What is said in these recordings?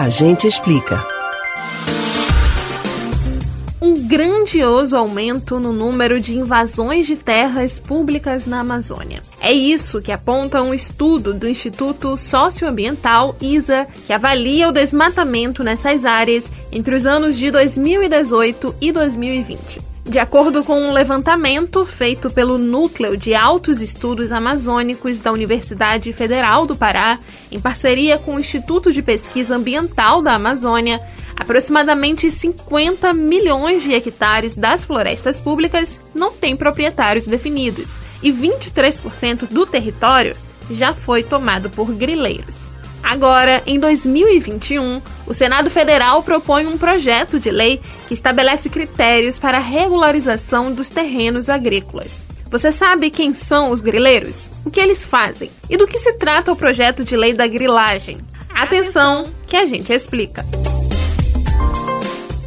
A gente explica. Um grandioso aumento no número de invasões de terras públicas na Amazônia. É isso que aponta um estudo do Instituto Socioambiental ISA, que avalia o desmatamento nessas áreas entre os anos de 2018 e 2020. De acordo com um levantamento feito pelo Núcleo de Altos Estudos Amazônicos da Universidade Federal do Pará, em parceria com o Instituto de Pesquisa Ambiental da Amazônia, aproximadamente 50 milhões de hectares das florestas públicas não têm proprietários definidos e 23% do território já foi tomado por grileiros. Agora, em 2021, o Senado Federal propõe um projeto de lei que estabelece critérios para a regularização dos terrenos agrícolas. Você sabe quem são os grileiros? O que eles fazem? E do que se trata o projeto de lei da grilagem? Atenção, que a gente explica.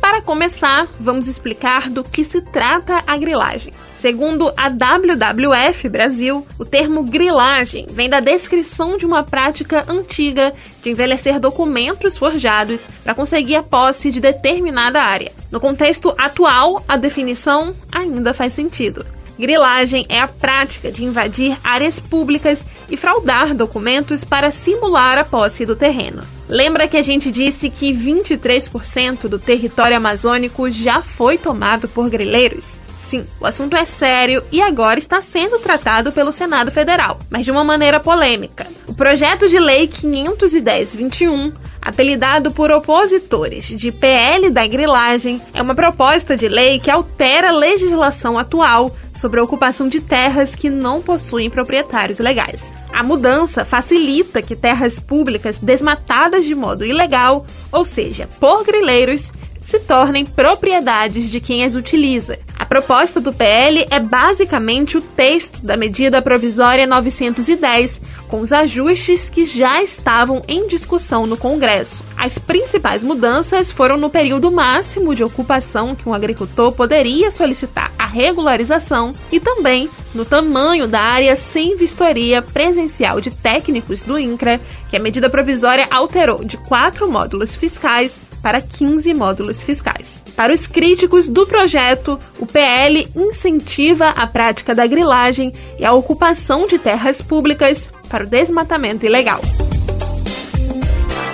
Para começar, vamos explicar do que se trata a grilagem. Segundo a WWF Brasil, o termo grilagem vem da descrição de uma prática antiga de envelhecer documentos forjados para conseguir a posse de determinada área. No contexto atual, a definição ainda faz sentido. Grilagem é a prática de invadir áreas públicas e fraudar documentos para simular a posse do terreno. Lembra que a gente disse que 23% do território amazônico já foi tomado por grileiros? Sim, o assunto é sério e agora está sendo tratado pelo Senado Federal, mas de uma maneira polêmica. O projeto de lei 510-21 apelidado por opositores de PL da grilagem, é uma proposta de lei que altera a legislação atual sobre a ocupação de terras que não possuem proprietários legais. A mudança facilita que terras públicas desmatadas de modo ilegal, ou seja, por grileiros, se tornem propriedades de quem as utiliza. Proposta do PL é basicamente o texto da medida provisória 910, com os ajustes que já estavam em discussão no Congresso. As principais mudanças foram no período máximo de ocupação que um agricultor poderia solicitar a regularização e também no tamanho da área sem vistoria presencial de técnicos do INCRA, que a medida provisória alterou de quatro módulos fiscais para 15 módulos fiscais. Para os críticos do projeto, o PL incentiva a prática da grilagem e a ocupação de terras públicas para o desmatamento ilegal.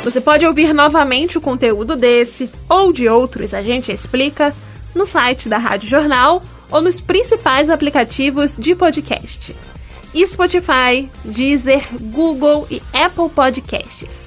Você pode ouvir novamente o conteúdo desse ou de outros A Gente Explica no site da Rádio Jornal ou nos principais aplicativos de podcast: Spotify, Deezer, Google e Apple Podcasts.